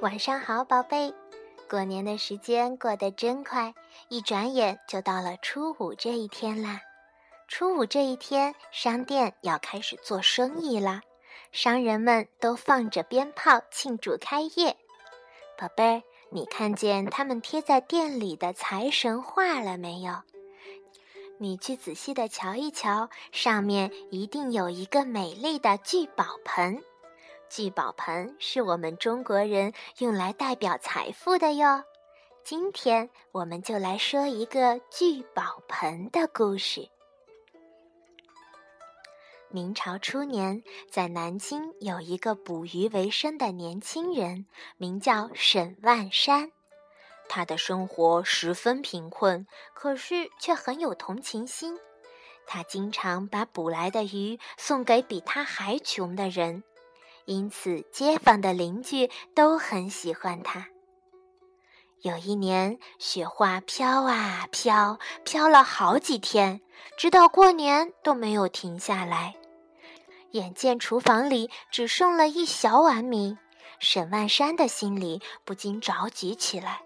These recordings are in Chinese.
晚上好，宝贝。过年的时间过得真快，一转眼就到了初五这一天啦。初五这一天，商店要开始做生意啦，商人们都放着鞭炮庆祝开业。宝贝儿，你看见他们贴在店里的财神画了没有？你去仔细的瞧一瞧，上面一定有一个美丽的聚宝盆。聚宝盆是我们中国人用来代表财富的哟。今天我们就来说一个聚宝盆的故事。明朝初年，在南京有一个捕鱼为生的年轻人，名叫沈万山。他的生活十分贫困，可是却很有同情心。他经常把捕来的鱼送给比他还穷的人。因此，街坊的邻居都很喜欢他。有一年，雪花飘啊飘，飘了好几天，直到过年都没有停下来。眼见厨房里只剩了一小碗米，沈万山的心里不禁着急起来。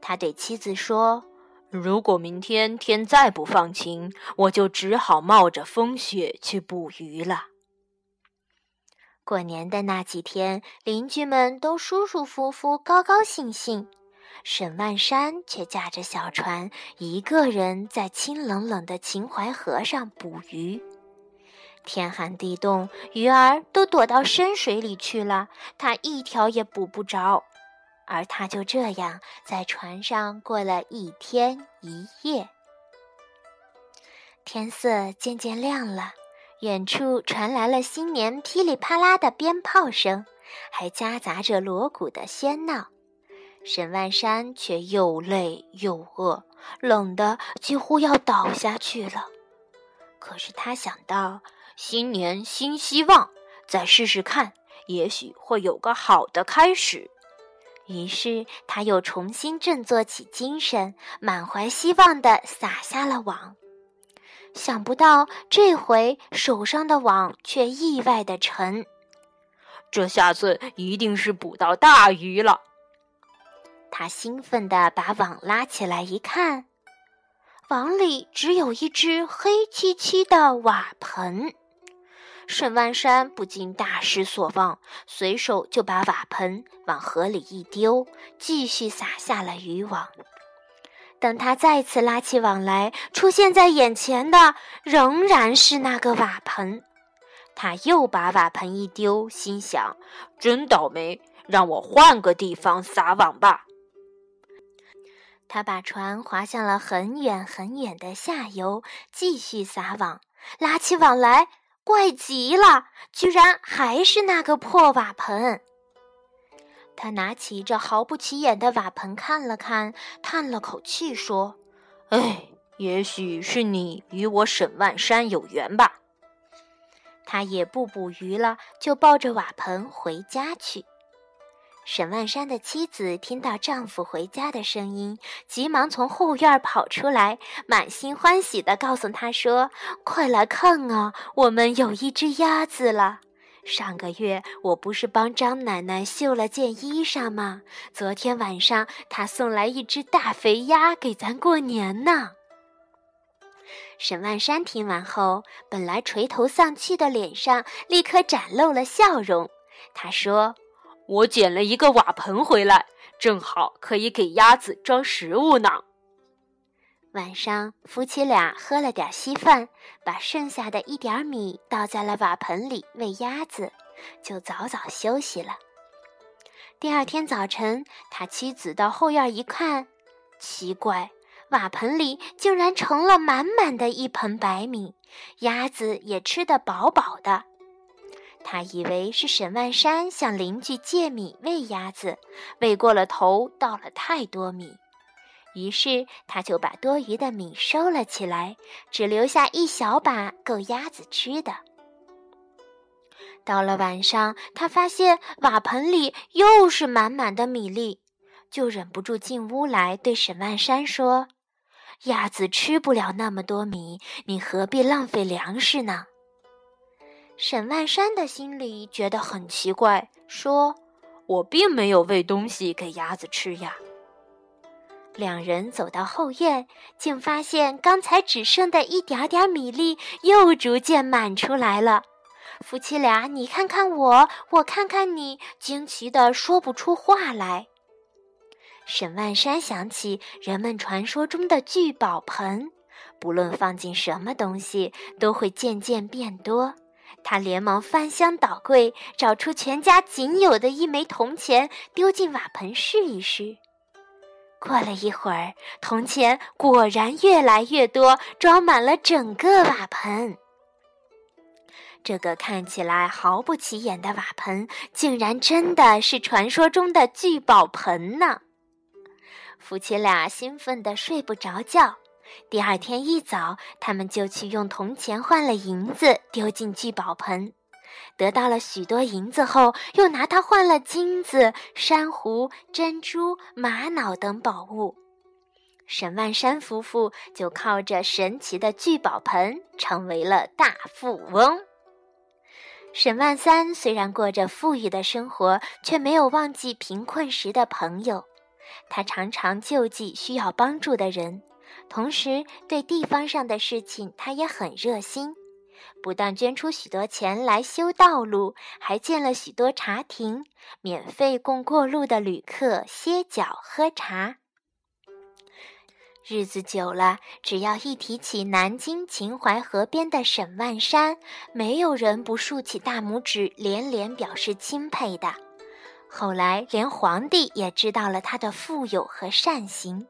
他对妻子说：“如果明天天再不放晴，我就只好冒着风雪去捕鱼了。”过年的那几天，邻居们都舒舒服服、高高兴兴。沈万山却驾着小船，一个人在清冷冷的秦淮河上捕鱼。天寒地冻，鱼儿都躲到深水里去了，他一条也捕不着。而他就这样在船上过了一天一夜。天色渐渐亮了。远处传来了新年噼里啪啦的鞭炮声，还夹杂着锣鼓的喧闹。沈万山却又累又饿，冷得几乎要倒下去了。可是他想到新年新希望，再试试看，也许会有个好的开始。于是他又重新振作起精神，满怀希望地撒下了网。想不到这回手上的网却意外的沉，这下子一定是捕到大鱼了。他兴奋地把网拉起来一看，网里只有一只黑漆漆的瓦盆。沈万山不禁大失所望，随手就把瓦盆往河里一丢，继续撒下了渔网。等他再次拉起网来，出现在眼前的仍然是那个瓦盆。他又把瓦盆一丢，心想：“真倒霉，让我换个地方撒网吧。”他把船划向了很远很远的下游，继续撒网。拉起网来，怪极了，居然还是那个破瓦盆。他拿起这毫不起眼的瓦盆看了看，叹了口气说：“哎，也许是你与我沈万山有缘吧。”他也不捕鱼了，就抱着瓦盆回家去。沈万山的妻子听到丈夫回家的声音，急忙从后院跑出来，满心欢喜地告诉他说：“快来看啊，我们有一只鸭子了。”上个月我不是帮张奶奶绣了件衣裳吗？昨天晚上她送来一只大肥鸭给咱过年呢。沈万山听完后，本来垂头丧气的脸上立刻展露了笑容。他说：“我捡了一个瓦盆回来，正好可以给鸭子装食物呢。”晚上，夫妻俩喝了点稀饭，把剩下的一点米倒在了瓦盆里喂鸭子，就早早休息了。第二天早晨，他妻子到后院一看，奇怪，瓦盆里竟然盛了满满的一盆白米，鸭子也吃得饱饱的。他以为是沈万山向邻居借米喂鸭子，喂过了头，倒了太多米。于是，他就把多余的米收了起来，只留下一小把够鸭子吃的。到了晚上，他发现瓦盆里又是满满的米粒，就忍不住进屋来对沈万山说：“鸭子吃不了那么多米，你何必浪费粮食呢？”沈万山的心里觉得很奇怪，说。我并没有喂东西给鸭子吃呀。两人走到后院，竟发现刚才只剩的一点点米粒又逐渐满出来了。夫妻俩你看看我，我看看你，惊奇的说不出话来。沈万山想起人们传说中的聚宝盆，不论放进什么东西，都会渐渐变多。他连忙翻箱倒柜，找出全家仅有的一枚铜钱，丢进瓦盆试一试。过了一会儿，铜钱果然越来越多，装满了整个瓦盆。这个看起来毫不起眼的瓦盆，竟然真的是传说中的聚宝盆呢！夫妻俩兴奋的睡不着觉。第二天一早，他们就去用铜钱换了银子，丢进聚宝盆，得到了许多银子后，又拿它换了金子、珊瑚、珍珠、玛瑙等宝物。沈万山夫妇就靠着神奇的聚宝盆成为了大富翁。沈万三虽然过着富裕的生活，却没有忘记贫困时的朋友，他常常救济需要帮助的人。同时，对地方上的事情，他也很热心，不但捐出许多钱来修道路，还建了许多茶亭，免费供过路的旅客歇脚喝茶。日子久了，只要一提起南京秦淮河边的沈万山，没有人不竖起大拇指，连连表示钦佩的。后来，连皇帝也知道了他的富有和善行。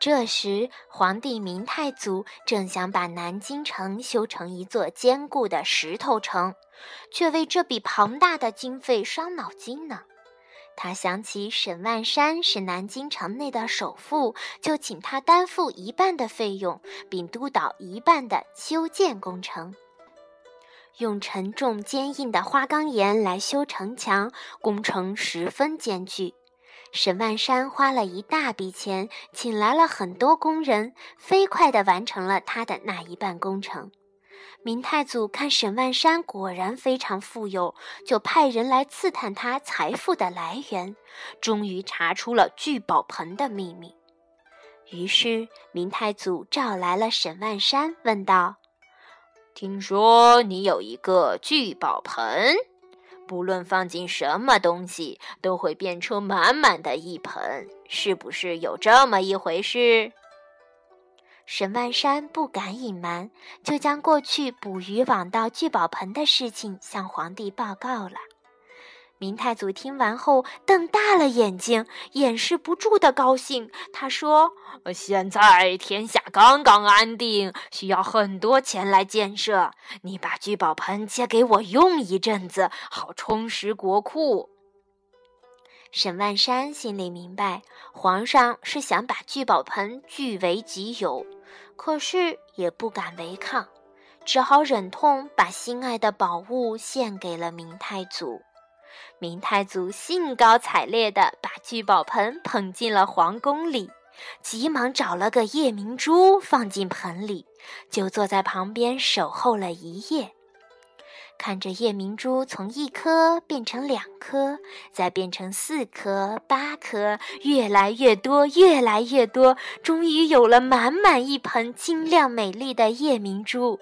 这时，皇帝明太祖正想把南京城修成一座坚固的石头城，却为这笔庞大的经费伤脑筋呢。他想起沈万山是南京城内的首富，就请他担负一半的费用，并督导一半的修建工程。用沉重坚硬的花岗岩来修城墙，工程十分艰巨。沈万山花了一大笔钱，请来了很多工人，飞快地完成了他的那一半工程。明太祖看沈万山果然非常富有，就派人来刺探他财富的来源，终于查出了聚宝盆的秘密。于是，明太祖召来了沈万山，问道：“听说你有一个聚宝盆？”不论放进什么东西，都会变出满满的一盆，是不是有这么一回事？沈万山不敢隐瞒，就将过去捕鱼网到聚宝盆的事情向皇帝报告了。明太祖听完后瞪大了眼睛，掩饰不住的高兴。他说：“现在天下刚刚安定，需要很多钱来建设。你把聚宝盆借给我用一阵子，好充实国库。”沈万山心里明白，皇上是想把聚宝盆据为己有，可是也不敢违抗，只好忍痛把心爱的宝物献给了明太祖。明太祖兴高采烈地把聚宝盆捧进了皇宫里，急忙找了个夜明珠放进盆里，就坐在旁边守候了一夜。看着夜明珠从一颗变成两颗，再变成四颗、八颗，越来越多，越来越多，终于有了满满一盆晶亮美丽的夜明珠。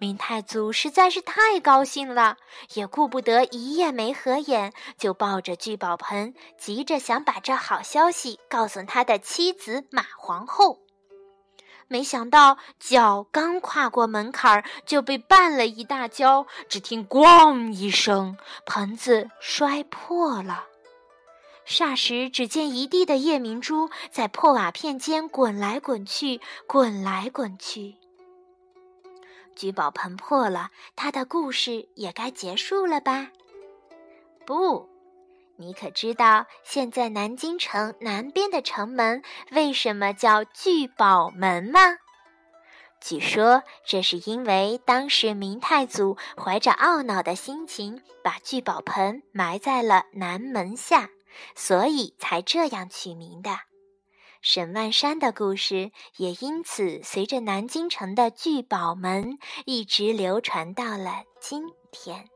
明太祖实在是太高兴了，也顾不得一夜没合眼，就抱着聚宝盆，急着想把这好消息告诉他的妻子马皇后。没想到脚刚跨过门槛儿，就被绊了一大跤，只听“咣”一声，盆子摔破了。霎时，只见一地的夜明珠在破瓦片间滚来滚去，滚来滚去。聚宝盆破了，他的故事也该结束了吧？不，你可知道现在南京城南边的城门为什么叫聚宝门吗？据说这是因为当时明太祖怀着懊恼的心情，把聚宝盆埋在了南门下，所以才这样取名的。沈万山的故事也因此随着南京城的聚宝门一直流传到了今天。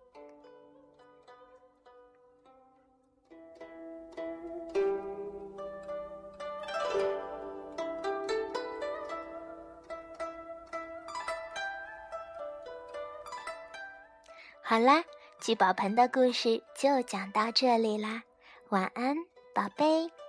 好啦聚宝盆的故事就讲到这里啦晚安宝贝。